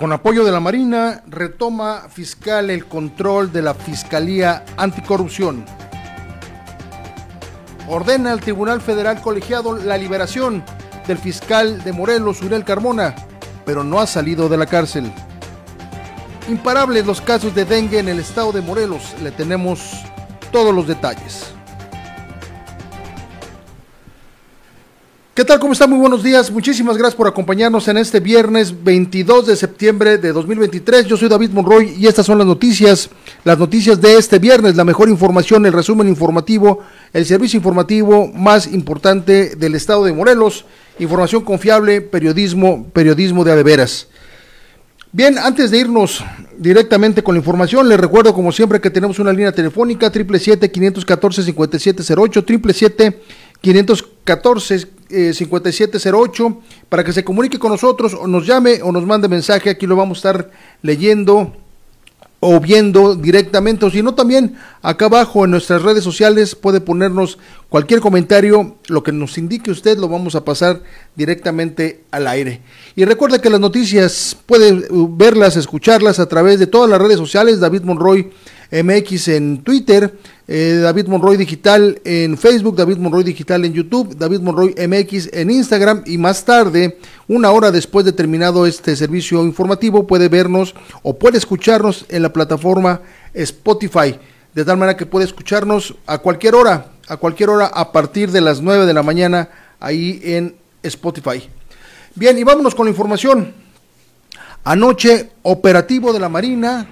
Con apoyo de la Marina, retoma fiscal el control de la Fiscalía Anticorrupción. Ordena al Tribunal Federal Colegiado la liberación del fiscal de Morelos, Uriel Carmona, pero no ha salido de la cárcel. Imparables los casos de dengue en el estado de Morelos, le tenemos todos los detalles. ¿Qué tal? ¿Cómo está? Muy buenos días. Muchísimas gracias por acompañarnos en este viernes 22 de septiembre de 2023. Yo soy David Monroy y estas son las noticias, las noticias de este viernes, la mejor información, el resumen informativo, el servicio informativo más importante del estado de Morelos, información confiable, periodismo, periodismo de adeveras. Bien, antes de irnos directamente con la información, les recuerdo como siempre que tenemos una línea telefónica 777-514-5708, 777-514-5708, para que se comunique con nosotros o nos llame o nos mande mensaje, aquí lo vamos a estar leyendo o viendo directamente, o si no también acá abajo en nuestras redes sociales puede ponernos cualquier comentario, lo que nos indique usted lo vamos a pasar directamente al aire. Y recuerda que las noticias puede verlas, escucharlas a través de todas las redes sociales, David Monroy MX en Twitter, eh, David Monroy Digital en Facebook, David Monroy Digital en YouTube, David Monroy MX en Instagram y más tarde, una hora después de terminado este servicio informativo, puede vernos o puede escucharnos en la plataforma Spotify, de tal manera que puede escucharnos a cualquier hora, a cualquier hora a partir de las 9 de la mañana ahí en Spotify. Bien, y vámonos con la información. Anoche, operativo de la Marina,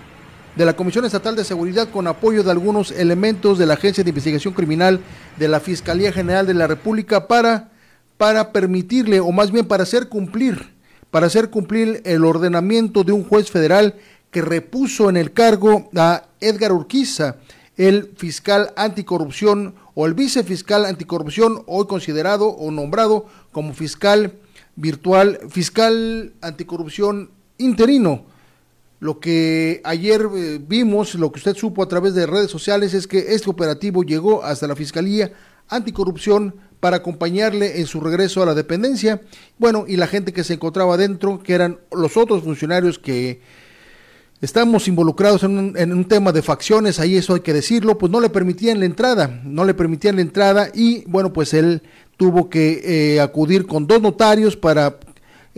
de la Comisión Estatal de Seguridad, con apoyo de algunos elementos de la Agencia de Investigación Criminal de la Fiscalía General de la República para, para permitirle, o más bien para hacer cumplir, para hacer cumplir el ordenamiento de un juez federal que repuso en el cargo a Edgar Urquiza, el fiscal anticorrupción o el vicefiscal anticorrupción, hoy considerado o nombrado como fiscal virtual, fiscal anticorrupción interino. Lo que ayer eh, vimos, lo que usted supo a través de redes sociales es que este operativo llegó hasta la Fiscalía Anticorrupción para acompañarle en su regreso a la dependencia. Bueno, y la gente que se encontraba dentro, que eran los otros funcionarios que estamos involucrados en un, en un, tema de facciones, ahí eso hay que decirlo, pues no le permitían la entrada, no le permitían la entrada y bueno, pues él tuvo que eh, acudir con dos notarios para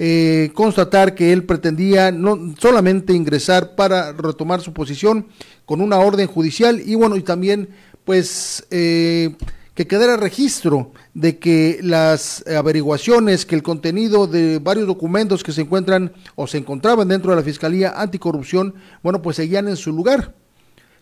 eh, constatar que él pretendía no solamente ingresar para retomar su posición con una orden judicial y bueno, y también pues eh, que quedara registro de que las averiguaciones, que el contenido de varios documentos que se encuentran o se encontraban dentro de la Fiscalía Anticorrupción, bueno, pues seguían en su lugar.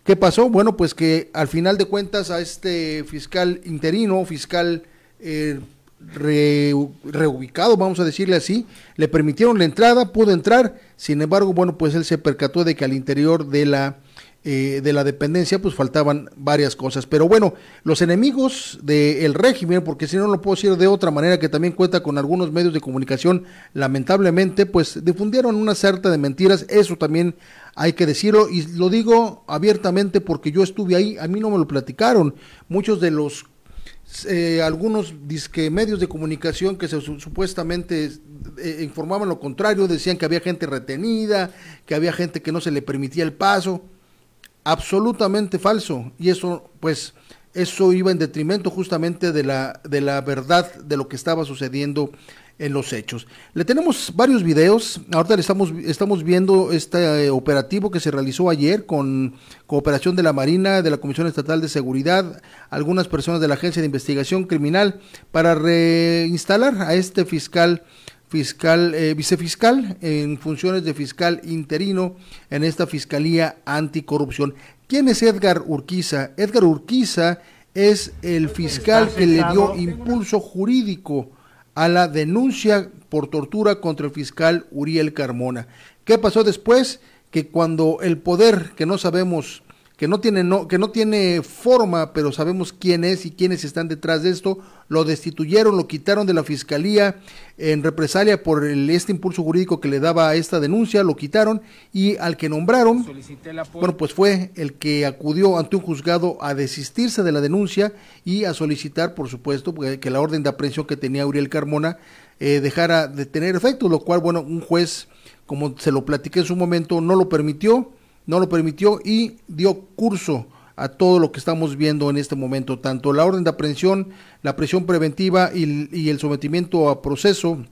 ¿Qué pasó? Bueno, pues que al final de cuentas a este fiscal interino, fiscal eh, reubicado, vamos a decirle así, le permitieron la entrada, pudo entrar, sin embargo, bueno, pues él se percató de que al interior de la eh, de la dependencia, pues faltaban varias cosas. Pero bueno, los enemigos del régimen, porque si no lo puedo decir de otra manera, que también cuenta con algunos medios de comunicación, lamentablemente, pues difundieron una certa de mentiras, eso también hay que decirlo, y lo digo abiertamente porque yo estuve ahí, a mí no me lo platicaron, muchos de los eh, algunos medios de comunicación que se, supuestamente eh, informaban lo contrario, decían que había gente retenida, que había gente que no se le permitía el paso. Absolutamente falso. Y eso pues eso iba en detrimento justamente de la de la verdad de lo que estaba sucediendo en los hechos. Le tenemos varios videos, ahorita le estamos, estamos viendo este eh, operativo que se realizó ayer con cooperación de la Marina, de la Comisión Estatal de Seguridad, algunas personas de la Agencia de Investigación Criminal para reinstalar a este fiscal fiscal, eh, vicefiscal en funciones de fiscal interino en esta Fiscalía Anticorrupción. ¿Quién es Edgar Urquiza? Edgar Urquiza es el fiscal que le dio impulso jurídico a la denuncia por tortura contra el fiscal Uriel Carmona. ¿Qué pasó después? Que cuando el poder, que no sabemos que no tiene no, que no tiene forma, pero sabemos quién es y quiénes están detrás de esto, lo destituyeron, lo quitaron de la fiscalía en represalia por el, este impulso jurídico que le daba a esta denuncia, lo quitaron y al que nombraron, bueno, pues fue el que acudió ante un juzgado a desistirse de la denuncia y a solicitar, por supuesto, que la orden de aprehensión que tenía Uriel Carmona eh, dejara de tener efecto, lo cual, bueno, un juez, como se lo platiqué en su momento, no lo permitió no lo permitió y dio curso a todo lo que estamos viendo en este momento, tanto la orden de aprehensión, la presión preventiva y, el sometimiento a proceso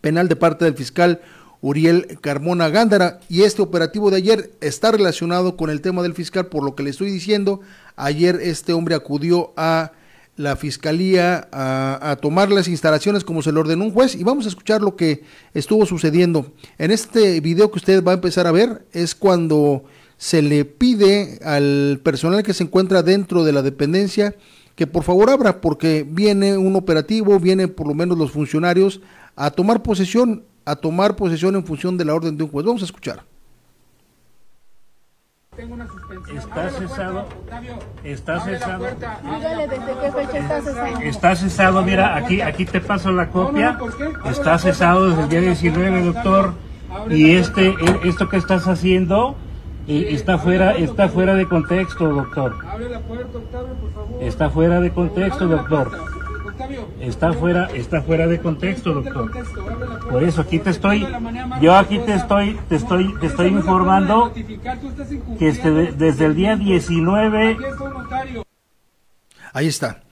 penal de parte del fiscal Uriel Carmona Gándara. Y este operativo de ayer está relacionado con el tema del fiscal, por lo que le estoy diciendo. Ayer este hombre acudió a la fiscalía a, tomar las instalaciones como se le ordenó un juez y vamos a escuchar lo que estuvo sucediendo. En este video que usted va a empezar a ver es cuando se le pide al personal que se encuentra dentro de la dependencia que por favor abra porque viene un operativo, vienen por lo menos los funcionarios a tomar posesión, a tomar posesión en función de la orden de un juez. Vamos a escuchar. Tengo una suspensión. Está cesado. Está cesado. Dígale desde qué fecha está cesado. Está cesado, mira, aquí, aquí te paso la copia. Está cesado desde el día 19, doctor. Y este, e, esto que estás haciendo eh, está fuera, está fuera de contexto, doctor. Está fuera de contexto, doctor. Está fuera, está fuera de contexto, doctor. Por eso aquí te estoy, yo aquí te estoy, te estoy, te estoy informando que este, desde el día 19. Ahí está.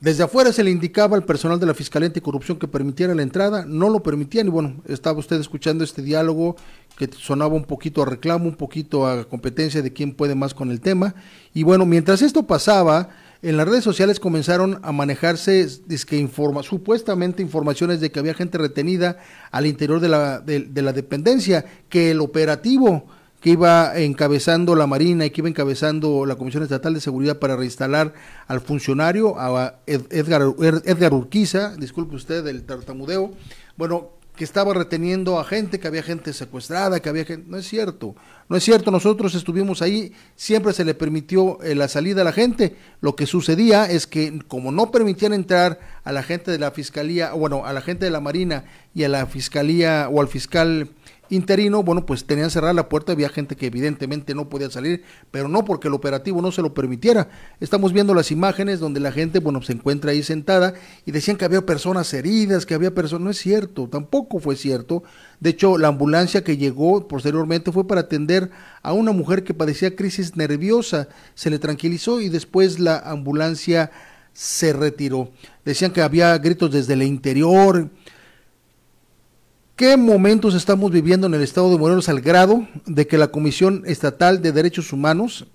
Desde afuera se le indicaba al personal de la Fiscalía Anticorrupción que permitiera la entrada, no lo permitían y bueno, estaba usted escuchando este diálogo que sonaba un poquito a reclamo, un poquito a competencia de quién puede más con el tema y bueno, mientras esto pasaba, en las redes sociales comenzaron a manejarse que informa, supuestamente informaciones de que había gente retenida al interior de la, de, la dependencia, que el operativo que iba encabezando la Marina y que iba encabezando la Comisión Estatal de Seguridad para reinstalar al funcionario, a Edgar, Edgar Urquiza, disculpe usted el tartamudeo, bueno, que estaba reteniendo a gente, que había gente secuestrada, que había gente... No es cierto, no es cierto, nosotros estuvimos ahí, siempre se le permitió eh, la salida a la gente. Lo que sucedía es que como no permitían entrar a la gente de la Fiscalía, bueno, a la gente de la Marina y a la Fiscalía o al fiscal interino, bueno, pues tenían cerrada la puerta, había gente que evidentemente no podía salir, pero no porque el operativo no se lo permitiera. Estamos viendo las imágenes donde la gente, bueno, se encuentra ahí sentada y decían que había personas heridas, que había personas, no es cierto, tampoco fue cierto. De hecho, la ambulancia que llegó posteriormente fue para atender a una mujer que padecía crisis nerviosa, se le tranquilizó y después la ambulancia se retiró. Decían que había gritos desde el interior, ¿Qué momentos estamos viviendo en el estado de Morelos al grado de que la Comisión Estatal de Derechos Humanos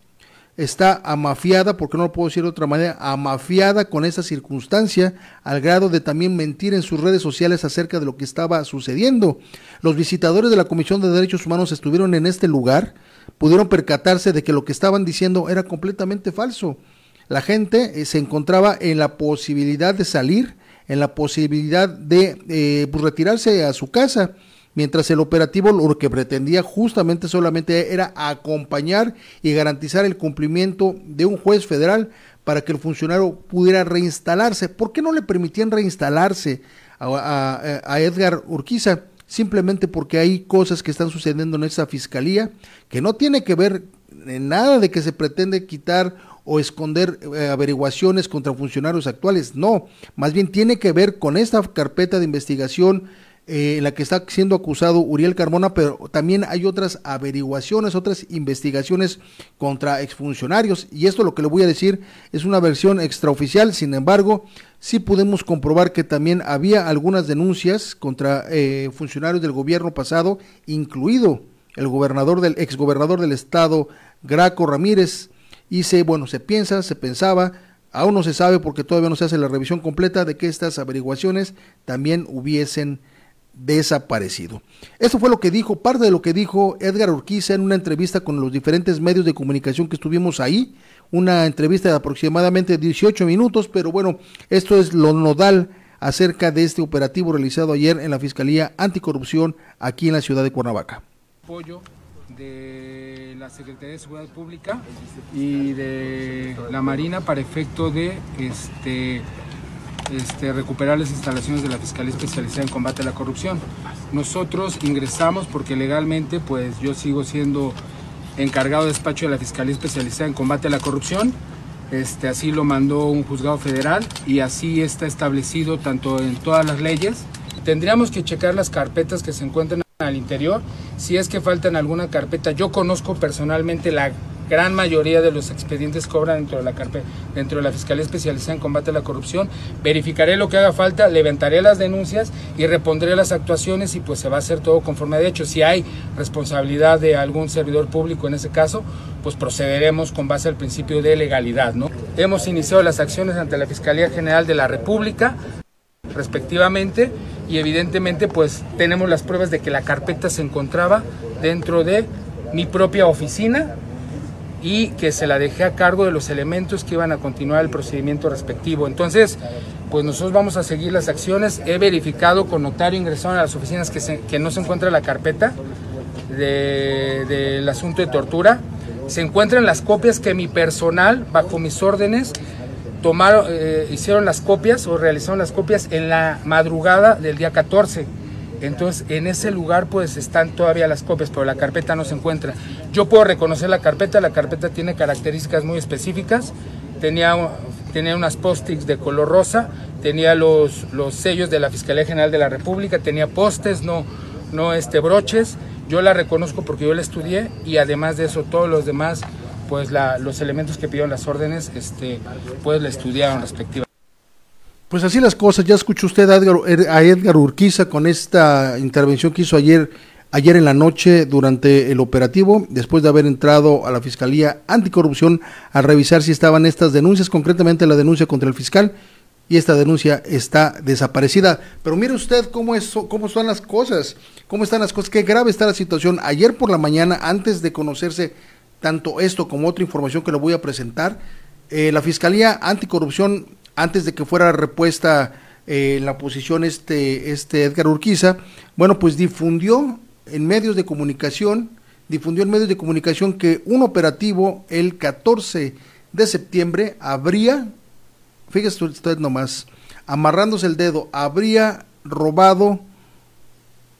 está amafiada, porque no lo puedo decir de otra manera, amafiada con esa circunstancia, al grado de también mentir en sus redes sociales acerca de lo que estaba sucediendo. Los visitadores de la Comisión de Derechos Humanos estuvieron en este lugar, pudieron percatarse de que lo que estaban diciendo era completamente falso. La gente eh, se encontraba en la posibilidad de salir en la posibilidad de eh, pues, retirarse a su casa, mientras el operativo lo que pretendía justamente solamente era acompañar y garantizar el cumplimiento de un juez federal para que el funcionario pudiera reinstalarse. ¿Por qué no le permitían reinstalarse a, Edgar Urquiza? Simplemente porque hay cosas que están sucediendo en esa fiscalía que no tiene que ver en nada de que se pretende quitar o esconder eh, averiguaciones contra funcionarios actuales. No, más bien tiene que ver con esta carpeta de investigación eh, en la que está siendo acusado Uriel Carmona, pero también hay otras averiguaciones, otras investigaciones contra exfuncionarios. Y esto lo que le voy a decir es una versión extraoficial, sin embargo, sí pudimos comprobar que también había algunas denuncias contra eh, funcionarios del gobierno pasado, incluido el gobernador del exgobernador del estado, Graco Ramírez, y se, bueno, se piensa, se pensaba, aún no se sabe porque todavía no se hace la revisión completa de que estas averiguaciones también hubiesen desaparecido. Esto fue lo que dijo, parte de lo que dijo Edgar Urquiza en una entrevista con los diferentes medios de comunicación que estuvimos ahí, una entrevista de aproximadamente 18 minutos, pero bueno, esto es lo nodal acerca de este operativo realizado ayer en la Fiscalía Anticorrupción aquí en la ciudad de Cuernavaca de la Secretaría de Seguridad Pública y de la Marina para efecto de este, este, recuperar las instalaciones de la Fiscalía Especializada en Combate a la Corrupción. Nosotros ingresamos porque legalmente pues yo sigo siendo encargado de despacho de la Fiscalía Especializada en Combate a la Corrupción. Este, así lo mandó un juzgado federal y así está establecido tanto en todas las leyes. Tendríamos que checar las carpetas que se encuentran al interior. Si es que faltan alguna carpeta, yo conozco personalmente la gran mayoría de los expedientes cobran dentro de la carpeta, dentro de la Fiscalía Especializada en Combate a la Corrupción. Verificaré lo que haga falta, levantaré las denuncias y repondré las actuaciones y pues se va a hacer todo conforme de hecho. Si hay responsabilidad de algún servidor público en ese caso, pues procederemos con base al principio de legalidad, ¿no? Hemos iniciado las acciones ante la Fiscalía General de la República respectivamente y evidentemente pues tenemos las pruebas de que la carpeta se encontraba dentro de mi propia oficina y que se la dejé a cargo de los elementos que iban a continuar el procedimiento respectivo. Entonces, pues nosotros vamos a seguir las acciones. He verificado con notario ingresado a las oficinas que, que no se encuentra la carpeta del asunto de tortura. Se encuentran las copias que mi personal, bajo mis órdenes, tomaron, eh, hicieron las copias o realizaron las copias en la madrugada del día 14. Entonces, en ese lugar pues están todavía las copias, pero la carpeta no se encuentra. Yo puedo reconocer la carpeta, la carpeta tiene características muy específicas. Tenía, unas post-its de color rosa, tenía los, los sellos de la Fiscalía General de la República, tenía postes, no, no este, broches. Yo la reconozco porque yo la estudié y además de eso todos los demás pues los elementos que pidieron las órdenes, este, pues la estudiaron respectivamente. Pues así las cosas, ya escuchó usted a Edgar, a Edgar Urquiza con esta intervención que hizo ayer ayer en la noche durante el operativo, después de haber entrado a la Fiscalía Anticorrupción a revisar si estaban estas denuncias, concretamente la denuncia contra el fiscal, y esta denuncia está desaparecida. Pero mire usted cómo, es, cómo son las cosas, cómo están las cosas, qué grave está la situación. Ayer por la mañana, antes de conocerse tanto esto como otra información que le voy a presentar, eh, la Fiscalía Anticorrupción, antes de que fuera repuesta eh, la posición este, este Edgar Urquiza, bueno, pues difundió en medios de comunicación, difundió en medios de comunicación que un operativo el 14 de septiembre habría fíjese usted nomás, amarrándose el dedo, habría robado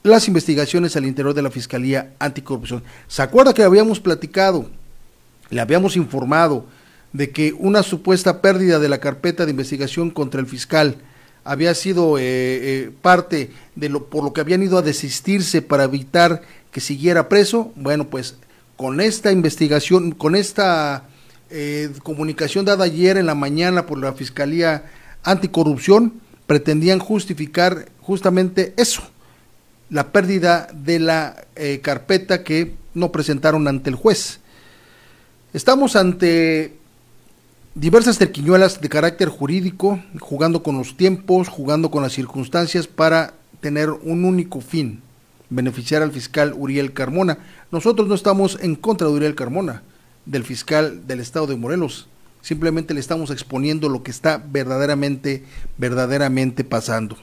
las investigaciones al interior de la Fiscalía Anticorrupción. ¿Se acuerda que habíamos platicado, le habíamos informado de que una supuesta pérdida de la carpeta de investigación contra el fiscal había sido eh, eh, parte de lo por lo que habían ido a desistirse para evitar que siguiera preso? Bueno, pues con esta investigación, con esta eh, comunicación dada ayer en la mañana por la Fiscalía Anticorrupción, pretendían justificar justamente eso, la pérdida de la eh, carpeta que no presentaron ante el juez. Estamos ante diversas terquiñuelas de carácter jurídico, jugando con los tiempos, jugando con las circunstancias para tener un único fin, beneficiar al fiscal Uriel Carmona. Nosotros no estamos en contra de Uriel Carmona, del fiscal del estado de Morelos. Simplemente le estamos exponiendo lo que está verdaderamente, verdaderamente pasando.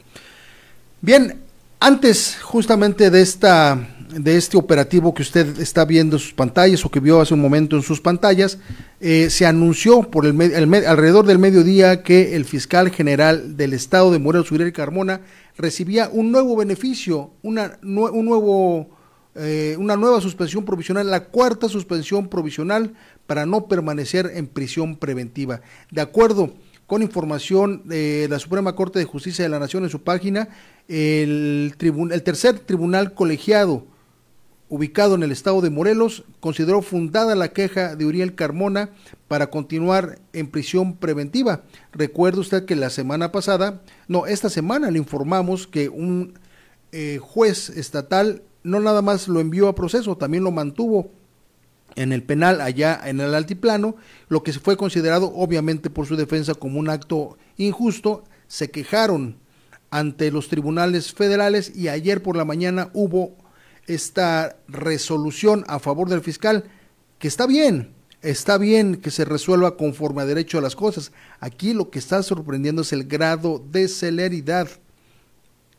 Bien, antes justamente de esta de este operativo que usted está viendo en sus pantallas o que vio hace un momento en sus pantallas, eh, se anunció por el, alrededor del mediodía que el fiscal general del estado de Morelos, Uriel Carmona, recibía un nuevo beneficio, una, un nuevo eh, una nueva suspensión provisional, la cuarta suspensión provisional para no permanecer en prisión preventiva. De acuerdo con información de la Suprema Corte de Justicia de la Nación en su página, el, el tercer tribunal colegiado ubicado en el estado de Morelos, consideró fundada la queja de Uriel Carmona para continuar en prisión preventiva. Recuerda usted que la semana pasada, no, esta semana le informamos que un eh, juez estatal no nada más lo envió a proceso, también lo mantuvo en el penal allá en el altiplano, lo que fue considerado obviamente por su defensa como un acto injusto, se quejaron ante los tribunales federales y ayer por la mañana hubo esta resolución a favor del fiscal, que está bien, está bien que se resuelva conforme a derecho a las cosas. Aquí lo que está sorprendiendo es el grado de celeridad,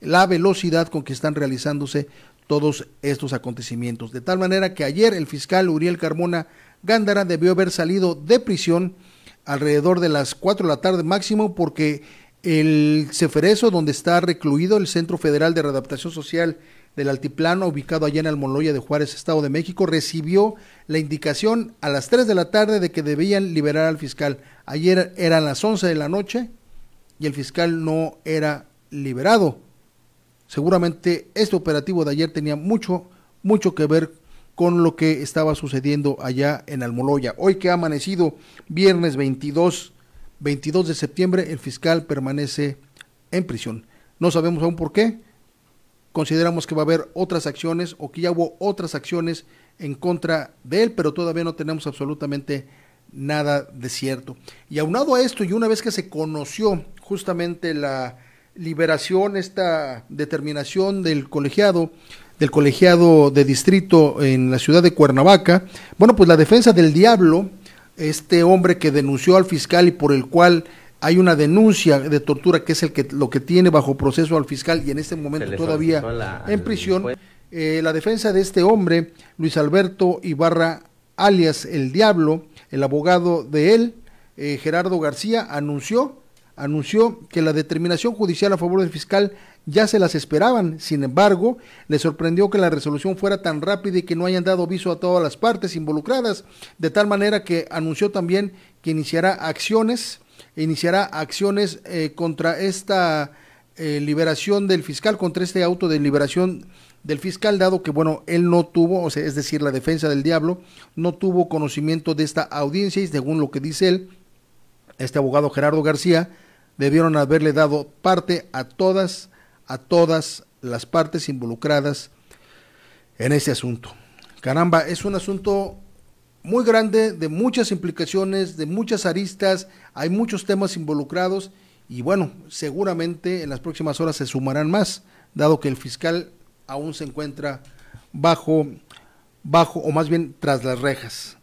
la velocidad con que están realizándose todos estos acontecimientos. De tal manera que ayer el fiscal Uriel Carmona Gándara debió haber salido de prisión alrededor de las 4 de la tarde máximo porque el Ceferezo, donde está recluido el Centro Federal de Readaptación Social del Altiplano, ubicado allá en Almoloya de Juárez, Estado de México, recibió la indicación a las 3 de la tarde de que debían liberar al fiscal. Ayer eran las 11 de la noche y el fiscal no era liberado. Seguramente este operativo de ayer tenía mucho, mucho que ver con lo que estaba sucediendo allá en Almoloya. Hoy que ha amanecido viernes 22, 22 de septiembre, el fiscal permanece en prisión. No sabemos aún por qué. Consideramos que va a haber otras acciones o que ya hubo otras acciones en contra de él, pero todavía no tenemos absolutamente nada de cierto. Y aunado a esto, y una vez que se conoció justamente la liberación, esta determinación del colegiado, del colegiado de distrito en la ciudad de Cuernavaca, bueno, pues la defensa del diablo, este hombre que denunció al fiscal y por el cual hay una denuncia de tortura que es el que lo que tiene bajo proceso al fiscal y en este momento todavía en prisión. Eh, la defensa de este hombre, Luis Alberto Ibarra, alias el Diablo, el abogado de él, eh, Gerardo García, anunció anunció que la determinación judicial a favor del fiscal ya se las esperaban. Sin embargo, le sorprendió que la resolución fuera tan rápida y que no hayan dado aviso a todas las partes involucradas, de tal manera que anunció también que iniciará acciones, iniciará acciones eh, contra esta eh, liberación del fiscal, contra este auto de liberación del fiscal, dado que, bueno, él no tuvo, o sea, es decir, la defensa del diablo, no tuvo conocimiento de esta audiencia y según lo que dice él, este abogado Gerardo García, debieron haberle dado parte a todas, a todas las partes involucradas en este asunto. Caramba, es un asunto muy grande, de muchas implicaciones, de muchas aristas, hay muchos temas involucrados y bueno, seguramente en las próximas horas se sumarán más, dado que el fiscal aún se encuentra bajo, bajo o más bien tras las rejas.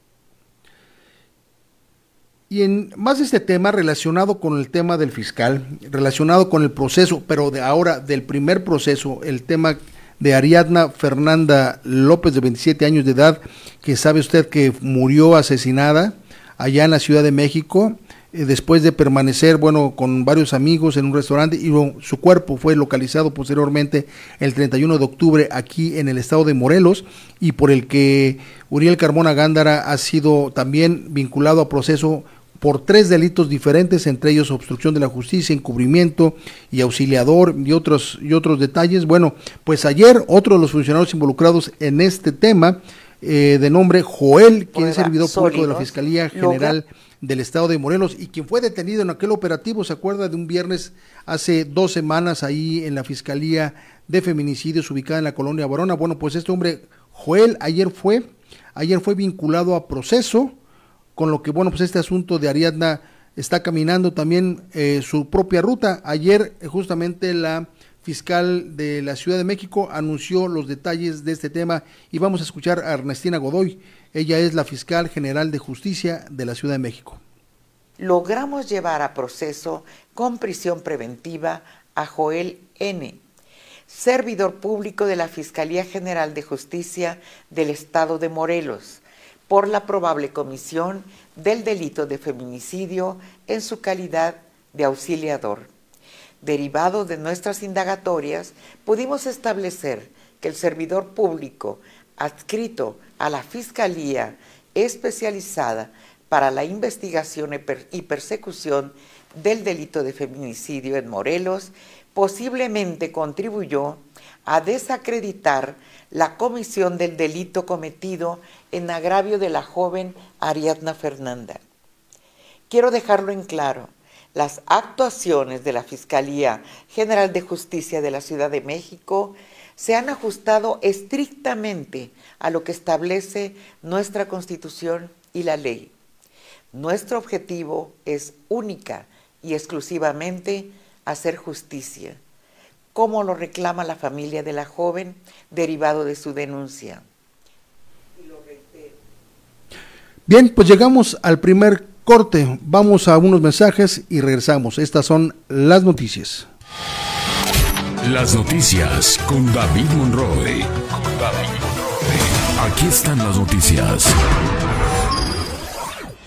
Y en más este tema relacionado con el tema del fiscal, relacionado con el proceso, pero de ahora del primer proceso, el tema de Ariadna Fernanda López de 27 años de edad, que sabe usted que murió asesinada allá en la Ciudad de México, eh, después de permanecer, bueno, con varios amigos en un restaurante y su cuerpo fue localizado posteriormente el 31 de octubre aquí en el estado de Morelos y por el que Uriel Carmona Gándara ha sido también vinculado a proceso por tres delitos diferentes, entre ellos obstrucción de la justicia, encubrimiento y auxiliador y otros, y otros detalles. Bueno, pues ayer otro de los funcionarios involucrados en este tema, eh, de nombre Joel, quien es servidor público de la Fiscalía General del Estado de Morelos y quien fue detenido en aquel operativo, se acuerda de un viernes hace dos semanas ahí en la Fiscalía de Feminicidios ubicada en la colonia Barona. Bueno, pues este hombre, Joel, ayer fue, ayer fue vinculado a proceso con lo que, bueno, pues este asunto de Ariadna está caminando también eh, su propia ruta. Ayer eh, justamente la fiscal de la Ciudad de México anunció los detalles de este tema y vamos a escuchar a Ernestina Godoy. Ella es la fiscal general de justicia de la Ciudad de México. Logramos llevar a proceso con prisión preventiva a Joel N., servidor público de la Fiscalía General de Justicia del Estado de Morelos, por la probable comisión del delito de feminicidio en su calidad de auxiliador. Derivado de nuestras indagatorias, pudimos establecer que el servidor público adscrito a la Fiscalía especializada para la investigación y persecución del delito de feminicidio en Morelos posiblemente contribuyó a desacreditar la comisión del delito cometido en agravio de la joven Ariadna Fernanda. Quiero dejarlo en claro, las actuaciones de la Fiscalía General de Justicia de la Ciudad de México se han ajustado estrictamente a lo que establece nuestra Constitución y la ley. Nuestro objetivo es única y exclusivamente hacer justicia como lo reclama la familia de la joven derivado de su denuncia. Bien, pues llegamos al primer corte. Vamos a unos mensajes y regresamos. Estas son las noticias. Las noticias con David Monroe. Aquí están las noticias.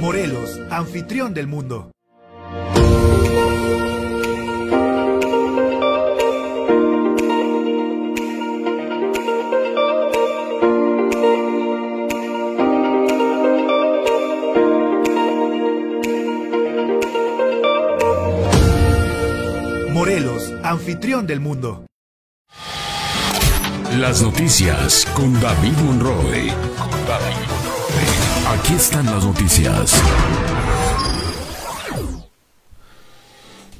Morelos, anfitrión del mundo. Anfitrión del mundo. Las noticias con David Monroe. Aquí están las noticias.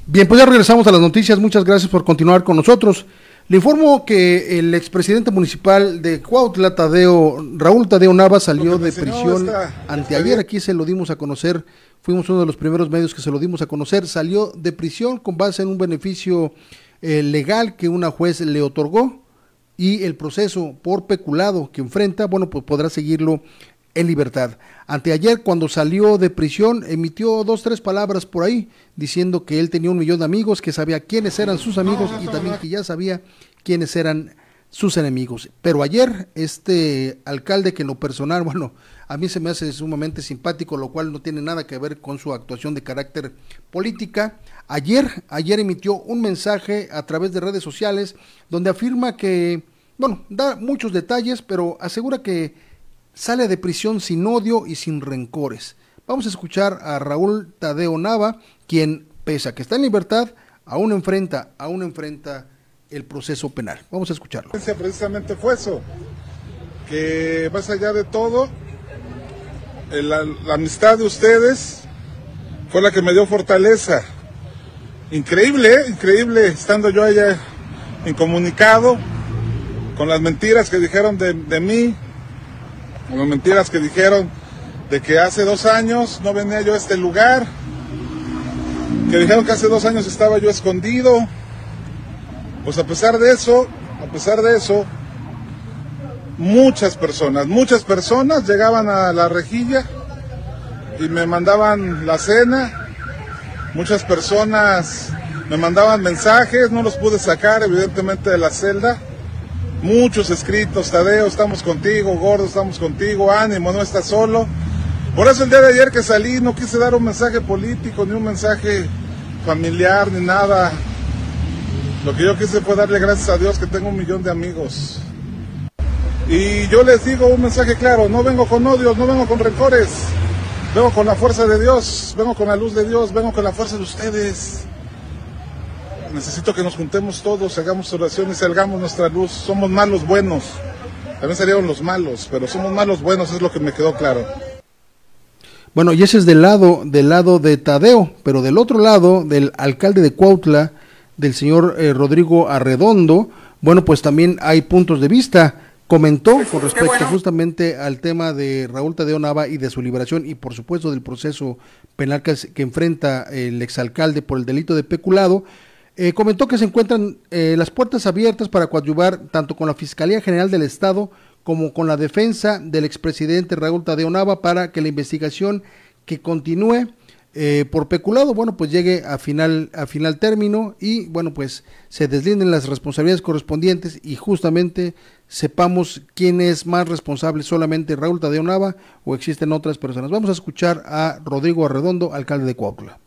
Bien, pues ya regresamos a las noticias. Muchas gracias por continuar con nosotros. Le informo que el expresidente municipal de Cuautla, Tadeo, Raúl Tadeo Nava, salió de prisión anteayer. Aquí se lo dimos a conocer. Fuimos uno de los primeros medios que se lo dimos a conocer. Salió de prisión con base en un beneficio eh, legal que una juez le otorgó y el proceso por peculado que enfrenta, bueno, pues podrá seguirlo en libertad. Anteayer, cuando salió de prisión, emitió dos, tres palabras por ahí, diciendo que él tenía un millón de amigos, que sabía quiénes eran sus amigos y también que ya sabía quiénes eran sus enemigos. Pero ayer este alcalde que en lo personal, bueno, a mí se me hace sumamente simpático, lo cual no tiene nada que ver con su actuación de carácter política. Ayer, ayer emitió un mensaje a través de redes sociales donde afirma que, bueno, da muchos detalles, pero asegura que sale de prisión sin odio y sin rencores. Vamos a escuchar a Raúl Tadeo Nava, quien, pese a que está en libertad, aún enfrenta, aún enfrenta el proceso penal. Vamos a escucharlo. Precisamente fue eso, que más allá de todo, la, la amistad de ustedes fue la que me dio fortaleza. Increíble, ¿eh? increíble, estando yo allá incomunicado, con las mentiras que dijeron de, de mí, con las mentiras que dijeron de que hace dos años no venía yo a este lugar, que dijeron que hace dos años estaba yo escondido. Pues a pesar de eso, a pesar de eso, muchas personas, muchas personas llegaban a la rejilla y me mandaban la cena. Muchas personas me mandaban mensajes, no los pude sacar evidentemente de la celda. Muchos escritos, Tadeo, estamos contigo, Gordo, estamos contigo, ánimo, no estás solo. Por eso el día de ayer que salí no quise dar un mensaje político, ni un mensaje familiar, ni nada. Lo que yo quise fue darle gracias a Dios que tengo un millón de amigos. Y yo les digo un mensaje claro, no vengo con odios, no vengo con rencores, vengo con la fuerza de Dios, vengo con la luz de Dios, vengo con la fuerza de ustedes. Necesito que nos juntemos todos, hagamos oraciones, salgamos nuestra luz. Somos malos buenos. También serían los malos, pero somos malos buenos, es lo que me quedó claro. Bueno, y ese es del lado, del lado de Tadeo, pero del otro lado, del alcalde de Cuautla, del señor eh, Rodrigo Arredondo, bueno, pues también hay puntos de vista comentó con respecto justamente al tema de Raúl Tadeo Nava y de su liberación y por supuesto del proceso penal que, que enfrenta el exalcalde por el delito de peculado, eh, comentó que se encuentran eh, las puertas abiertas para coadyuvar tanto con la Fiscalía General del Estado como con la defensa del expresidente Raúl Tadeo Nava para que la investigación que continúe eh, por peculado, bueno, pues llegue a final, a final término y bueno, pues se deslinden las responsabilidades correspondientes y justamente sepamos quién es más responsable, solamente Raúl Tadeo Nava o existen otras personas. Vamos a escuchar a Rodrigo Arredondo, alcalde de Coautla.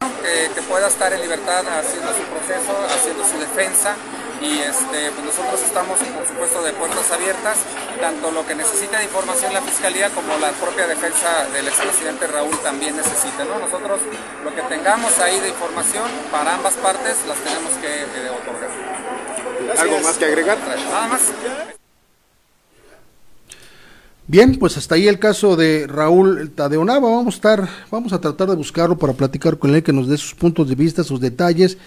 Eh, que pueda estar en libertad haciendo su proceso, haciendo su defensa y este, pues nosotros estamos por supuesto de puertas abiertas, tanto lo que necesita de información la Fiscalía como la propia defensa del expresidente Raúl también necesita. ¿no? Nosotros lo que tengamos ahí de información para ambas partes las tenemos que eh, otorgar. ¿Algo más que agregar? Nada más. Bien, pues hasta ahí el caso de Raúl Tadeo Nava. Vamos a estar, vamos a tratar de buscarlo para platicar con él, que nos dé sus puntos de vista, sus detalles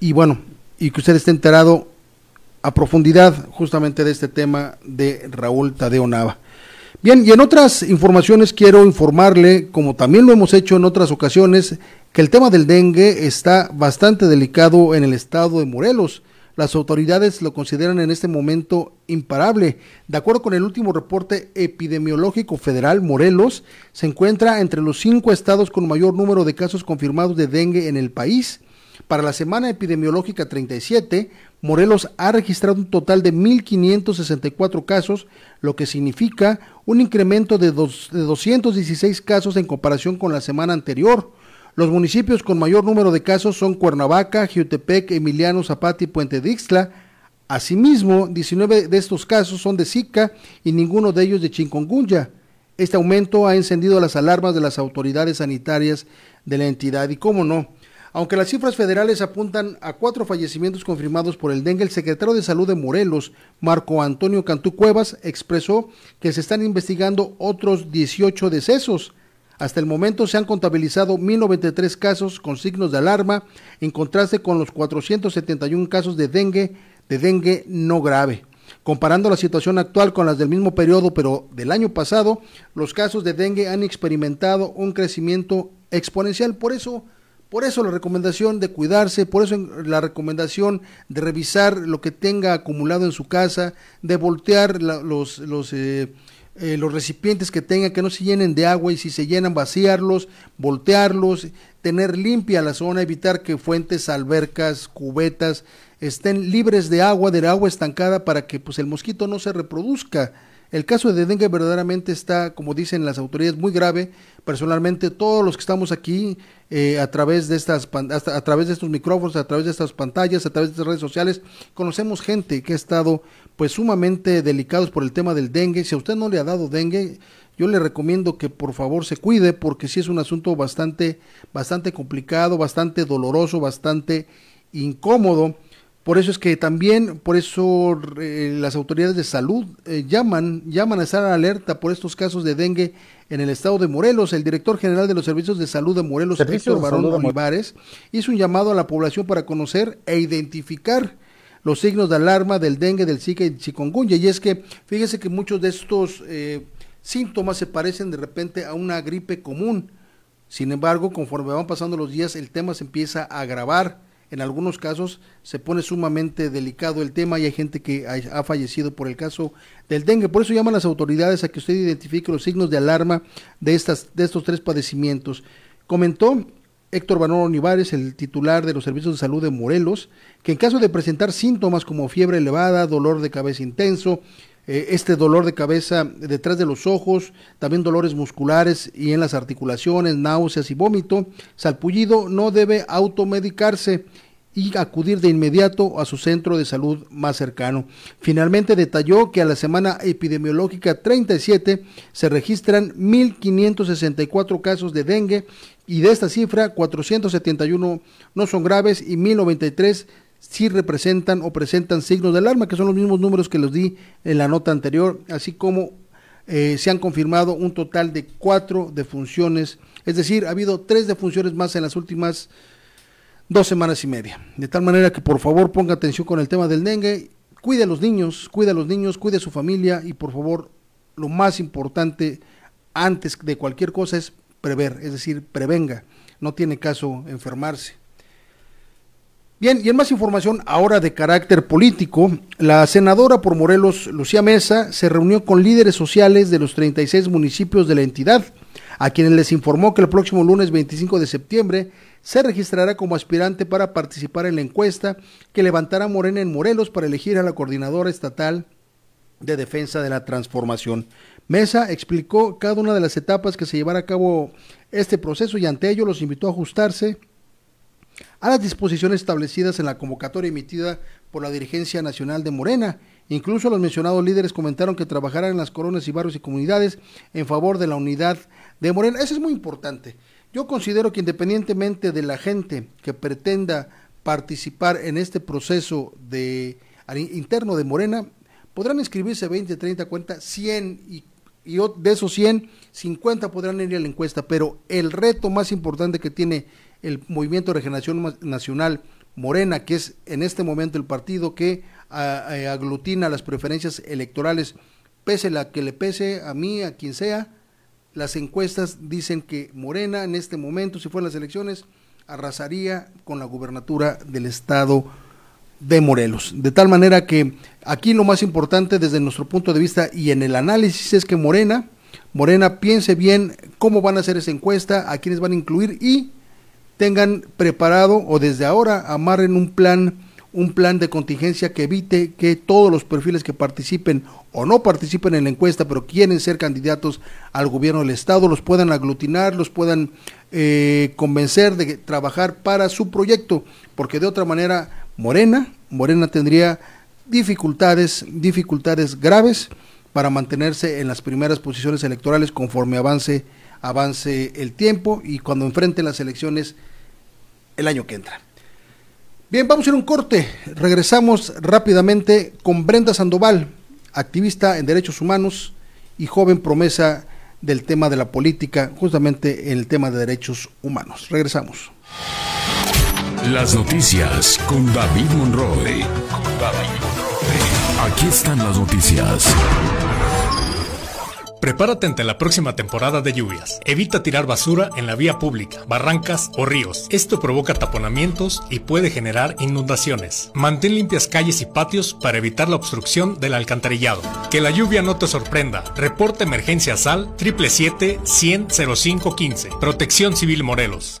y bueno, y que usted esté enterado a profundidad justamente de este tema de Raúl Tadeo Nava. Bien, y en otras informaciones quiero informarle, como también lo hemos hecho en otras ocasiones, que el tema del dengue está bastante delicado en el estado de Morelos. Las autoridades lo consideran en este momento imparable. De acuerdo con el último reporte epidemiológico federal, Morelos se encuentra entre los cinco estados con mayor número de casos confirmados de dengue en el país. Para la semana epidemiológica 37, Morelos ha registrado un total de 1.564 casos, lo que significa un incremento de, dos, de 216 casos en comparación con la semana anterior. Los municipios con mayor número de casos son Cuernavaca, Jiutepec, Emiliano Zapata y Puente Dixtla. Asimismo, 19 de estos casos son de Zika y ninguno de ellos de Chincongunya. Este aumento ha encendido las alarmas de las autoridades sanitarias de la entidad y, cómo no, aunque las cifras federales apuntan a cuatro fallecimientos confirmados por el dengue, el secretario de Salud de Morelos, Marco Antonio Cantú Cuevas, expresó que se están investigando otros 18 decesos. Hasta el momento se han contabilizado 1.093 casos con signos de alarma, en contraste con los 471 casos de dengue, de dengue no grave. Comparando la situación actual con las del mismo periodo, pero del año pasado, los casos de dengue han experimentado un crecimiento exponencial. Por eso, por eso la recomendación de cuidarse, por eso la recomendación de revisar lo que tenga acumulado en su casa, de voltear eh, eh, los recipientes que tenga, que no se llenen de agua y si se llenan vaciarlos, voltearlos, tener limpia la zona, evitar que fuentes, albercas, cubetas estén libres de agua, de agua estancada para que pues el mosquito no se reproduzca. El caso de dengue verdaderamente está, como dicen las autoridades, muy grave. Personalmente, todos los que estamos aquí eh, a través de estas a través de estos micrófonos, a través de estas pantallas, a través de estas redes sociales, conocemos gente que ha estado pues sumamente delicados por el tema del dengue. Si a usted no le ha dado dengue, yo le recomiendo que por favor se cuide porque sí es un asunto bastante bastante complicado, bastante doloroso, bastante incómodo por eso es que también, por eso eh, las autoridades de salud eh, llaman, llaman a estar alerta por estos casos de dengue en el estado de Morelos. El director general de los servicios de salud de Morelos, Héctor Barón Olivares, hizo un llamado a la población para conocer e identificar los signos de alarma del dengue, del zika y del chikungunya. Y es que, fíjese que muchos de estos eh, síntomas se parecen de repente a una gripe común. Sin embargo, conforme van pasando los días, el tema se empieza a agravar en algunos casos se pone sumamente delicado el tema y hay gente que ha, fallecido por el caso del dengue. Por eso llaman las autoridades a que usted identifique los signos de alarma de, estas, de estos tres padecimientos. Comentó Héctor Banón Olivares, el titular de los servicios de salud de Morelos, que en caso de presentar síntomas como fiebre elevada, dolor de cabeza intenso, eh, este dolor de cabeza detrás de los ojos, también dolores musculares y en las articulaciones, náuseas y vómito, salpullido, no debe automedicarse y acudir de inmediato a su centro de salud más cercano. Finalmente detalló que a la semana epidemiológica 37 se registran 1.564 casos de dengue y de esta cifra 471 no son graves y 1.093 si representan o presentan signos de alarma, que son los mismos números que los di en la nota anterior, así como eh, se han confirmado un total de cuatro defunciones, es decir, ha habido tres defunciones más en las últimas dos semanas y media. De tal manera que por favor ponga atención con el tema del dengue, cuide a los niños, cuide a los niños, cuide a su familia y por favor, lo más importante antes de cualquier cosa es prever, es decir, prevenga, no tiene caso enfermarse. Bien, y en más información ahora de carácter político, la senadora por Morelos, Lucía Mesa, se reunió con líderes sociales de los 36 municipios de la entidad, a quienes les informó que el próximo lunes 25 de septiembre se registrará como aspirante para participar en la encuesta que levantará Morena en Morelos para elegir a la coordinadora estatal de defensa de la transformación. Mesa explicó cada una de las etapas que se llevará a cabo este proceso y ante ello los invitó a ajustarse a las disposiciones establecidas en la convocatoria emitida por la dirigencia nacional de Morena. Incluso los mencionados líderes comentaron que trabajarán en las coronas y barrios y comunidades en favor de la unidad de Morena. Eso es muy importante. Yo considero que independientemente de la gente que pretenda participar en este proceso de interno de Morena, podrán inscribirse 20, 30, 40, 100 y, y de esos 100, 50 podrán ir a la encuesta, pero el reto más importante que tiene el Movimiento de Regeneración Nacional Morena, que es en este momento el partido que aglutina las preferencias electorales, pese la que le pese a mí, a quien sea, las encuestas dicen que Morena en este momento, si fueran las elecciones, arrasaría con la gubernatura del estado de Morelos. De tal manera que aquí lo más importante desde nuestro punto de vista y en el análisis es que Morena, Morena piense bien cómo van a hacer esa encuesta, a quiénes van a incluir y tengan preparado o desde ahora amarren un plan un plan de contingencia que evite que todos los perfiles que participen o no participen en la encuesta, pero quieren ser candidatos al gobierno del Estado, los puedan aglutinar, los puedan eh, convencer de trabajar para su proyecto, porque de otra manera Morena, Morena tendría dificultades, dificultades graves para mantenerse en las primeras posiciones electorales conforme avance, avance el tiempo y cuando enfrenten las elecciones el año que entra. Bien, vamos a ir a un corte. Regresamos rápidamente con Brenda Sandoval, activista en derechos humanos y joven promesa del tema de la política, justamente en el tema de derechos humanos. Regresamos. Las noticias con David Monroe. Aquí están las noticias. Prepárate ante la próxima temporada de lluvias. Evita tirar basura en la vía pública, barrancas o ríos. Esto provoca taponamientos y puede generar inundaciones. Mantén limpias calles y patios para evitar la obstrucción del alcantarillado. Que la lluvia no te sorprenda. Reporte emergencia SAL 777 100 0515. Protección Civil Morelos.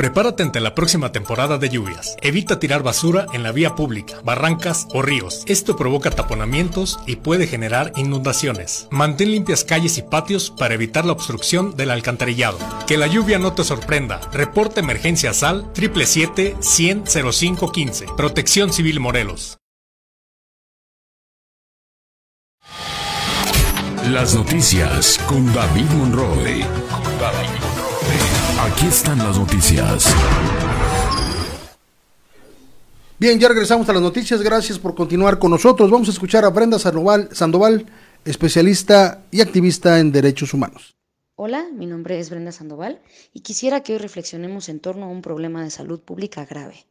Prepárate ante la próxima temporada de lluvias. Evita tirar basura en la vía pública, barrancas o ríos. Esto provoca taponamientos y puede generar inundaciones. Mantén limpias calles y patios para evitar la obstrucción del alcantarillado. Que la lluvia no te sorprenda. Reporta emergencia SAL 777-100-0515. Protección Civil Morelos. Las noticias con David Monroe. Aquí están las noticias. Bien, ya regresamos a las noticias. Gracias por continuar con nosotros. Vamos a escuchar a Brenda Sandoval, Sandoval especialista y activista en derechos humanos. Hola, mi nombre es Brenda Sandoval y quisiera que hoy reflexionemos en torno a un problema de salud pública grave.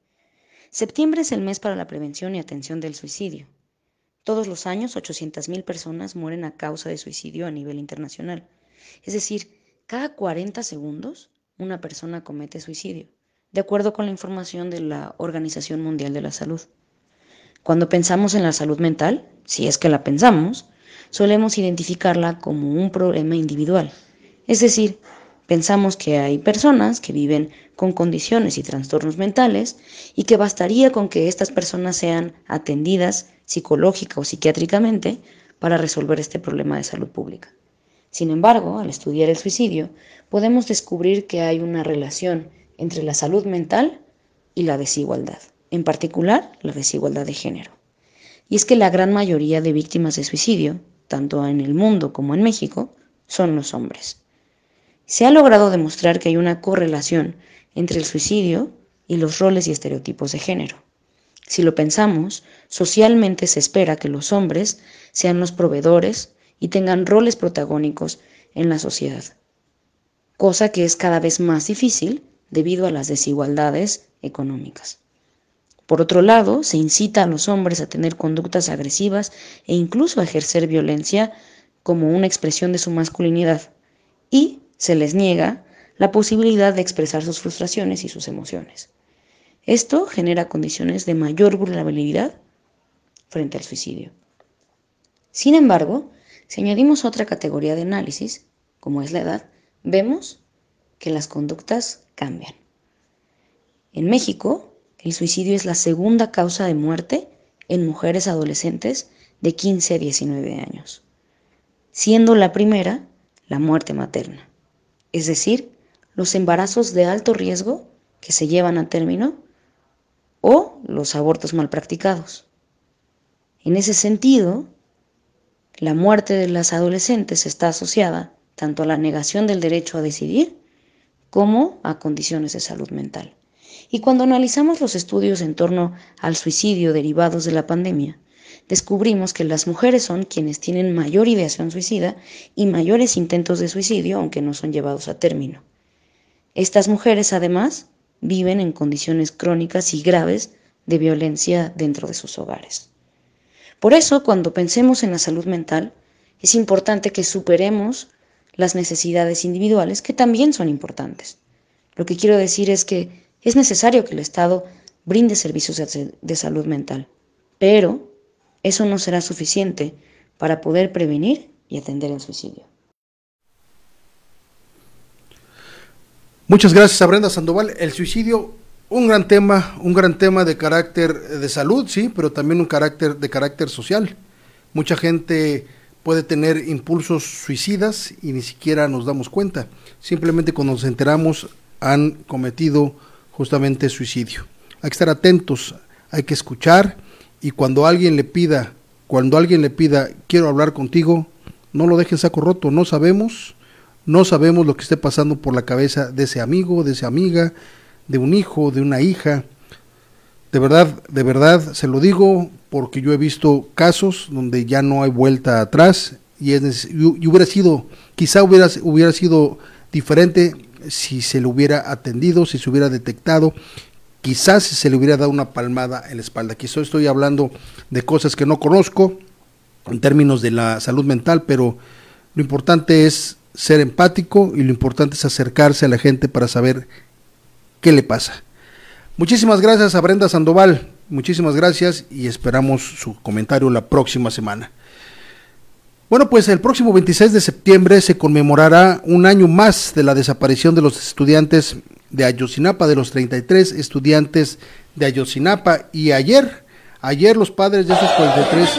Septiembre es el mes para la prevención y atención del suicidio. Todos los años, 800.000 personas mueren a causa de suicidio a nivel internacional. Es decir, cada 40 segundos una persona comete suicidio, de acuerdo con la información de la Organización Mundial de la Salud. Cuando pensamos en la salud mental, si es que la pensamos, solemos identificarla como un problema individual. Es decir, pensamos que hay personas que viven con condiciones y trastornos mentales y que bastaría con que estas personas sean atendidas psicológica o psiquiátricamente para resolver este problema de salud pública. Sin embargo, al estudiar el suicidio, podemos descubrir que hay una relación entre la salud mental y la desigualdad, en particular la desigualdad de género. Y es que la gran mayoría de víctimas de suicidio, tanto en el mundo como en México, son los hombres. Se ha logrado demostrar que hay una correlación entre el suicidio y los roles y estereotipos de género. Si lo pensamos, socialmente se espera que los hombres sean los proveedores, y tengan roles protagónicos en la sociedad, cosa que es cada vez más difícil debido a las desigualdades económicas. Por otro lado, se incita a los hombres a tener conductas agresivas e incluso a ejercer violencia como una expresión de su masculinidad, y se les niega la posibilidad de expresar sus frustraciones y sus emociones. Esto genera condiciones de mayor vulnerabilidad frente al suicidio. Sin embargo, si añadimos otra categoría de análisis, como es la edad, vemos que las conductas cambian. En México, el suicidio es la segunda causa de muerte en mujeres adolescentes de 15 a 19 años, siendo la primera la muerte materna, es decir, los embarazos de alto riesgo que se llevan a término o los abortos mal practicados. En ese sentido, la muerte de las adolescentes está asociada tanto a la negación del derecho a decidir como a condiciones de salud mental. Y cuando analizamos los estudios en torno al suicidio derivados de la pandemia, descubrimos que las mujeres son quienes tienen mayor ideación suicida y mayores intentos de suicidio, aunque no son llevados a término. Estas mujeres, además, viven en condiciones crónicas y graves de violencia dentro de sus hogares. Por eso, cuando pensemos en la salud mental, es importante que superemos las necesidades individuales, que también son importantes. Lo que quiero decir es que es necesario que el Estado brinde servicios de, salud mental, pero eso no será suficiente para poder prevenir y atender el suicidio. Muchas gracias a Brenda Sandoval. El suicidio un gran tema, un gran tema de carácter de salud, sí, pero también un carácter de carácter social. Mucha gente puede tener impulsos suicidas y ni siquiera nos damos cuenta. Simplemente cuando nos enteramos han cometido justamente suicidio. Hay que estar atentos, hay que escuchar y cuando alguien le pida, cuando alguien le pida, quiero hablar contigo, no lo dejes saco roto, no sabemos, no sabemos lo que esté pasando por la cabeza de ese amigo, de esa amiga, de un hijo, de una hija. De verdad, de verdad, se lo digo porque yo he visto casos donde ya no hay vuelta atrás y, es, y hubiera sido, quizá hubiera, hubiera sido diferente si se le hubiera atendido, si se hubiera detectado, quizás se le hubiera dado una palmada en la espalda. Quizá estoy hablando de cosas que no conozco, en términos de la salud mental, pero lo importante es ser empático y lo importante es acercarse a la gente para saber qué le pasa. Muchísimas gracias a Brenda Sandoval, muchísimas gracias y esperamos su comentario la próxima semana. Bueno, pues el próximo 26 de septiembre se conmemorará un año más de la desaparición de los estudiantes de Ayotzinapa, de los 33 estudiantes de Ayotzinapa. Y ayer, ayer los padres de esos 43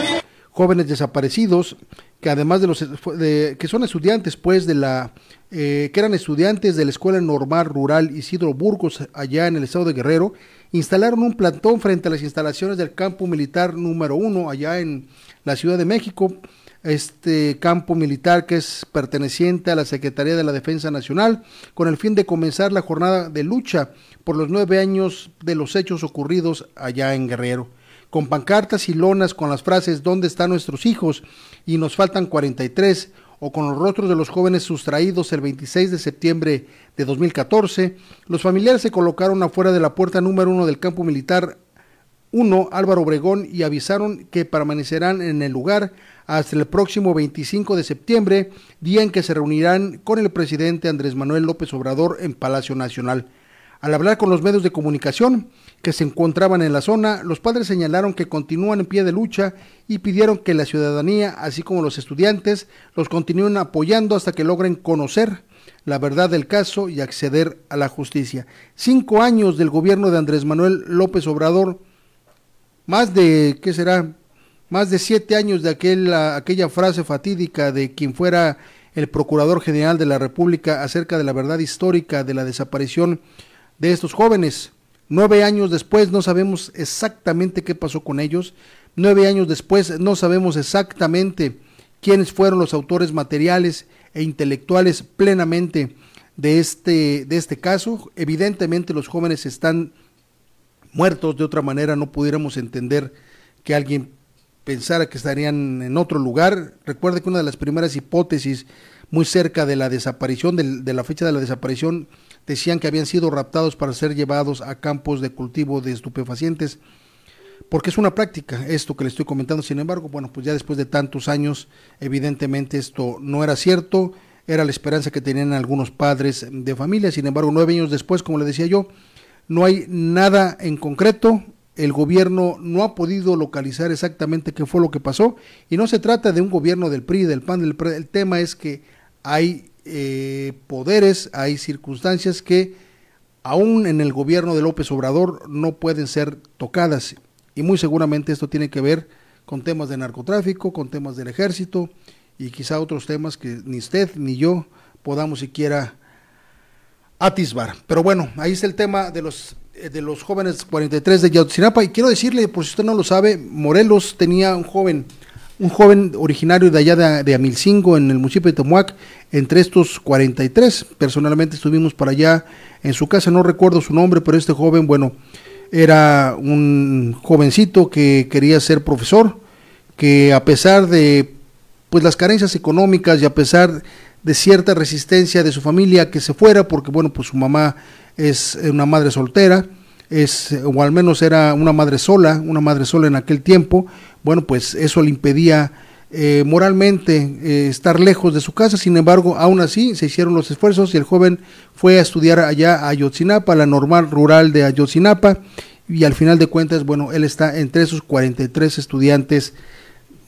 jóvenes desaparecidos, que además de los que son estudiantes, pues, de la eh, que eran estudiantes de la Escuela Normal Rural Isidro Burgos, allá en el estado de Guerrero, instalaron un plantón frente a las instalaciones del campo militar número uno, allá en la Ciudad de México este campo militar que es perteneciente a la Secretaría de la Defensa Nacional, con el fin de comenzar la jornada de lucha por los nueve años de los hechos ocurridos allá en Guerrero, con pancartas y lonas con las frases ¿Dónde están nuestros hijos? y nos faltan 43 o con los rostros de los jóvenes sustraídos el 26 de septiembre de 2014, los familiares se colocaron afuera de la puerta número uno del campo militar 1 Álvaro Obregón y avisaron que permanecerán en el lugar hasta el próximo 25 de septiembre, día en que se reunirán con el presidente Andrés Manuel López Obrador en Palacio Nacional. Al hablar con los medios de comunicación que se encontraban en la zona, los padres señalaron que continúan en pie de lucha y pidieron que la ciudadanía, así como los estudiantes, los continúen apoyando hasta que logren conocer la verdad del caso y acceder a la justicia. Cinco años del gobierno de Andrés Manuel López Obrador, más de, ¿qué será? más de siete años de aquella frase fatídica de quien fuera el Procurador General de la República acerca de la verdad histórica de la desaparición de estos jóvenes. Nueve años después no sabemos exactamente qué pasó con ellos. Nueve años después no sabemos exactamente quiénes fueron los autores materiales e intelectuales plenamente de este, de este caso. Evidentemente los jóvenes están muertos, de otra manera no pudiéramos entender que alguien pensara que estarían en otro lugar. Recuerde que una de las primeras hipótesis muy cerca de la desaparición, de, la fecha de la desaparición, decían que habían sido raptados para ser llevados a campos de cultivo de estupefacientes, porque es una práctica esto que le estoy comentando. Sin embargo, bueno, pues ya después de tantos años, evidentemente esto no era cierto, era la esperanza que tenían algunos padres de familia. Sin embargo, nueve años después, como le decía yo, no hay nada en concreto, el gobierno no ha podido localizar exactamente qué fue lo que pasó y no se trata de un gobierno del PRI, del PAN, del PRI, el tema es que hay eh, poderes, hay circunstancias que aún en el gobierno de López Obrador no pueden ser tocadas y muy seguramente esto tiene que ver con temas de narcotráfico, con temas del ejército y quizá otros temas que ni usted ni yo podamos siquiera atisbar. Pero bueno, ahí está el tema de los eh, de los jóvenes 43 de Yotzinapa y quiero decirle, por si usted no lo sabe, Morelos tenía un joven, un joven originario de allá de, Amilcingo, en el municipio de Temuac, entre estos 43. Personalmente estuvimos para allá en su casa, no recuerdo su nombre, pero este joven, bueno, era un jovencito que quería ser profesor, que a pesar de pues las carencias económicas y a pesar de cierta resistencia de su familia que se fuera, porque bueno, pues su mamá es una madre soltera, es, o al menos era una madre sola, una madre sola en aquel tiempo, bueno, pues eso le impedía eh, moralmente eh, estar lejos de su casa, sin embargo, aún así se hicieron los esfuerzos y el joven fue a estudiar allá a Ayotzinapa, la normal rural de Ayotzinapa, y al final de cuentas, bueno, él está entre esos 43 estudiantes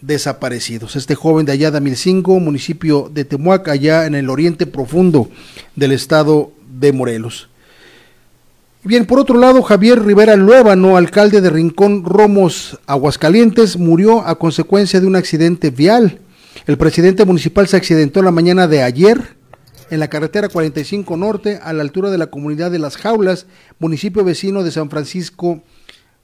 desaparecidos. Este joven de allá de Amilcingo, municipio de Temuac, allá en el oriente profundo del estado de Morelos. Bien, por otro lado, Javier Rivera Luébano, alcalde de Rincón Romos, Aguascalientes, murió a consecuencia de un accidente vial. El presidente municipal se accidentó la mañana de ayer en la carretera 45 Norte, a la altura de la comunidad de Las Jaulas, municipio vecino de San Francisco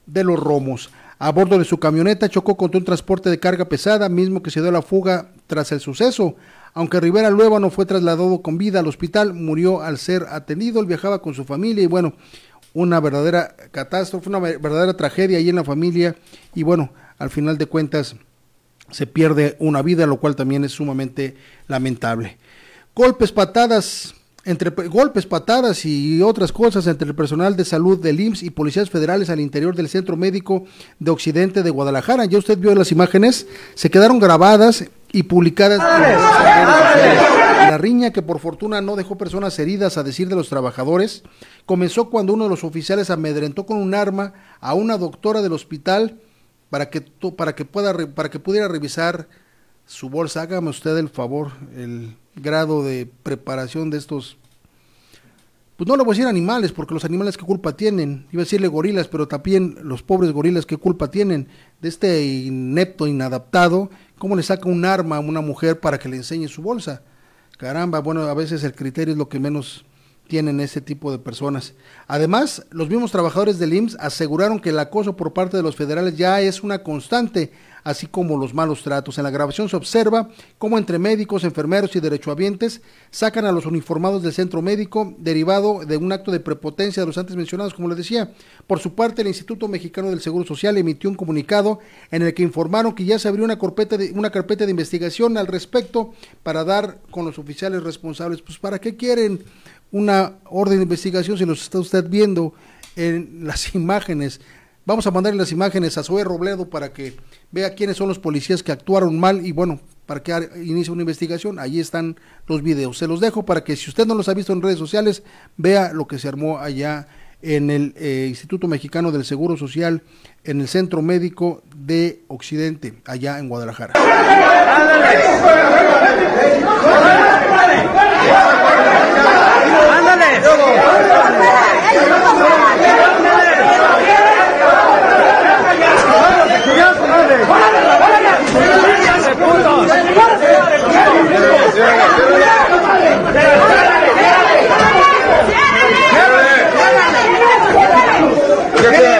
de los Romos. A bordo de su camioneta chocó contra un transporte de carga pesada, mismo que se dio la fuga tras el suceso. Aunque Rivera Luébano fue trasladado con vida al hospital, murió al ser atendido. Él viajaba con su familia y bueno, una verdadera catástrofe, una verdadera tragedia ahí en la familia y bueno, al final de cuentas se pierde una vida, lo cual también es sumamente lamentable. Golpes, patadas, entre golpes, patadas y otras cosas entre el personal de salud del IMSS y policías federales al interior del Centro Médico de Occidente de Guadalajara. Ya usted vio las imágenes, se quedaron grabadas y publicadas. La riña, que por fortuna no dejó personas heridas a decir de los trabajadores, comenzó cuando uno de los oficiales amedrentó con un arma a una doctora del hospital para que, para que, pueda, para que pudiera revisar su bolsa. Hágame usted el favor, el grado de preparación de estos, pues no le voy a decir animales, porque los animales qué culpa tienen, iba a decirle gorilas, pero también los pobres gorilas qué culpa tienen de este inepto, inadaptado, cómo le saca un arma a una mujer para que le enseñe su bolsa. Caramba, bueno, a veces el criterio es lo que menos tienen ese tipo de personas. Además, los mismos trabajadores del IMSS aseguraron que el acoso por parte de los federales ya es una constante, así como los malos tratos. En la grabación se observa cómo entre médicos, enfermeros y derechohabientes sacan a los uniformados del centro médico derivado de un acto de prepotencia de los antes mencionados, como les decía. Por su parte, el Instituto Mexicano del Seguro Social emitió un comunicado en el que informaron que ya se abrió una carpeta de, una carpeta de investigación al respecto para dar con los oficiales responsables. Pues, ¿para qué quieren? una orden de investigación, si los está usted viendo en las imágenes. Vamos a mandarle las imágenes a Zoe Robledo para que vea quiénes son los policías que actuaron mal y bueno, para que inicie una investigación. Ahí están los videos. Se los dejo para que si usted no los ha visto en redes sociales, vea lo que se armó allá en el eh, Instituto Mexicano del Seguro Social, en el Centro Médico de Occidente, allá en Guadalajara.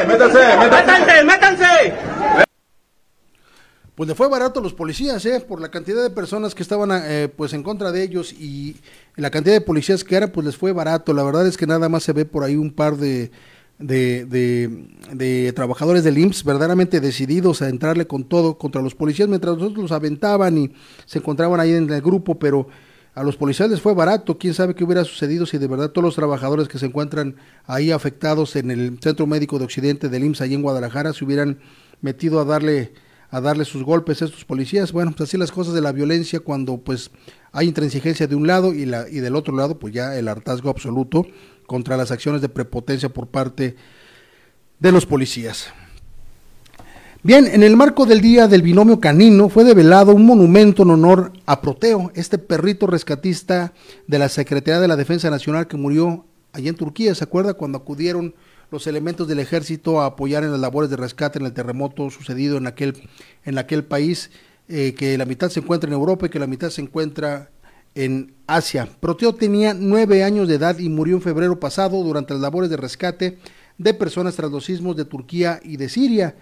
¡Métanse! ¡Métanse! Pues le fue barato a los policías, ¿eh? Por la cantidad de personas que estaban eh, pues en contra de ellos y la cantidad de policías que eran, pues les fue barato. La verdad es que nada más se ve por ahí un par de, de, de, trabajadores del IMSS verdaderamente decididos a entrarle con todo contra los policías, mientras nosotros los aventaban y se encontraban ahí en el grupo, pero a los policías les fue barato, quién sabe qué hubiera sucedido si de verdad todos los trabajadores que se encuentran ahí afectados en el Centro Médico de Occidente del IMSS, ahí en Guadalajara, se hubieran metido a darle a darle sus golpes a estos policías. Bueno, pues así las cosas de la violencia cuando pues hay intransigencia de un lado y, la, y del otro lado pues ya el hartazgo absoluto contra las acciones de prepotencia por parte de los policías. Bien, en el marco del Día del Binomio Canino fue develado un monumento en honor a Proteo, este perrito rescatista de la Secretaría de la Defensa Nacional que murió allá en Turquía. ¿Se acuerda cuando acudieron los elementos del ejército a apoyar en las labores de rescate en el terremoto sucedido en aquel, en aquel país, eh, que la mitad se encuentra en Europa y que la mitad se encuentra en Asia? Proteo tenía nueve años de edad y murió en febrero pasado durante las labores de rescate de personas tras los sismos de Turquía y de Siria.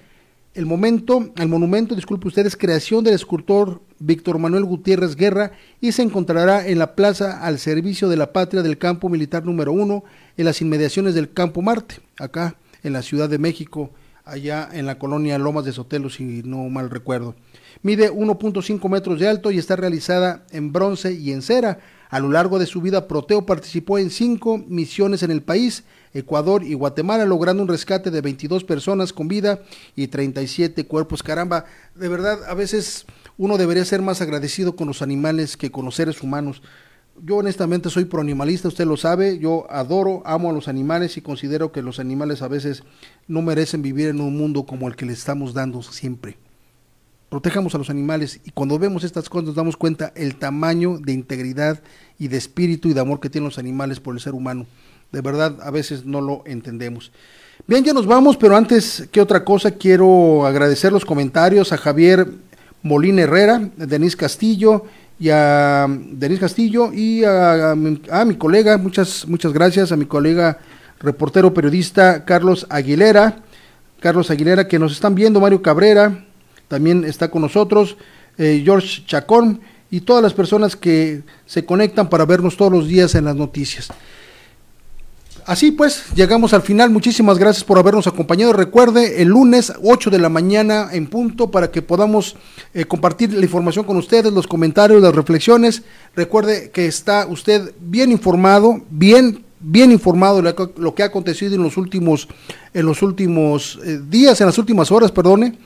El momento, el monumento, disculpe usted, es creación del escultor Víctor Manuel Gutiérrez Guerra y se encontrará en la plaza al servicio de la patria del campo militar número uno en las inmediaciones del campo Marte, acá en la Ciudad de México, allá en la colonia Lomas de Sotelo, si no mal recuerdo. Mide 1.5 metros de alto y está realizada en bronce y en cera. A lo largo de su vida, Proteo participó en cinco misiones en el país, Ecuador y Guatemala, logrando un rescate de 22 personas con vida y 37 cuerpos. Caramba, de verdad, a veces uno debería ser más agradecido con los animales que con los seres humanos. Yo honestamente soy proanimalista, usted lo sabe, yo adoro, amo a los animales y considero que los animales a veces no merecen vivir en un mundo como el que les estamos dando siempre. Protejamos a los animales y cuando vemos estas cosas nos damos cuenta el tamaño de integridad y de espíritu y de amor que tienen los animales por el ser humano. De verdad, a veces no lo entendemos. Bien, ya nos vamos, pero antes que otra cosa, quiero agradecer los comentarios a Javier Molina Herrera, Denis Castillo y a Denis Castillo y a, mi colega, muchas, muchas gracias. A mi colega reportero periodista Carlos Aguilera, Carlos Aguilera que nos están viendo, Mario Cabrera, también está con nosotros, eh, George Chacón y todas las personas que se conectan para vernos todos los días en las noticias. Así pues, llegamos al final. Muchísimas gracias por habernos acompañado. Recuerde, el lunes 8 de la mañana en punto para que podamos eh, compartir la información con ustedes, los comentarios, las reflexiones. Recuerde que está usted bien informado, bien bien informado de lo que ha acontecido en los últimos en los últimos eh, días, en las últimas horas, perdone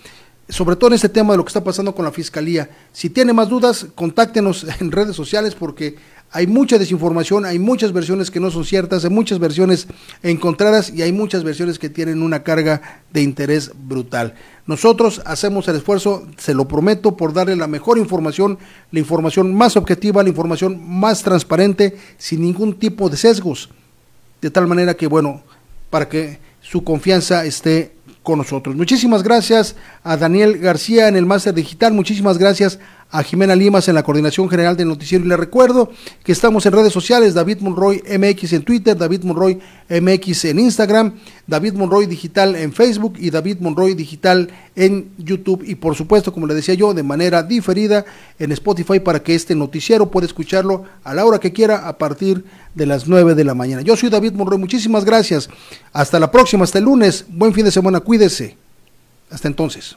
sobre todo en este tema de lo que está pasando con la fiscalía. Si tiene más dudas, contáctenos en redes sociales porque hay mucha desinformación, hay muchas versiones que no son ciertas, hay muchas versiones encontradas y hay muchas versiones que tienen una carga de interés brutal. Nosotros hacemos el esfuerzo, se lo prometo, por darle la mejor información, la información más objetiva, la información más transparente, sin ningún tipo de sesgos. De tal manera que, bueno, para que su confianza esté con nosotros. Muchísimas gracias a Daniel García en el Máster Digital, muchísimas gracias a Jimena Limas en la Coordinación General del Noticiero y le recuerdo que estamos en redes sociales, David Monroy MX en Twitter, David Monroy MX en Instagram, David Monroy Digital en Facebook y David Monroy Digital en YouTube y por supuesto, como le decía yo, de manera diferida en Spotify para que este noticiero pueda escucharlo a la hora que quiera a partir de las 9 de la mañana. Yo soy David Monroy, muchísimas gracias. Hasta la próxima, hasta el lunes. Buen fin de semana, cuídese. Hasta entonces.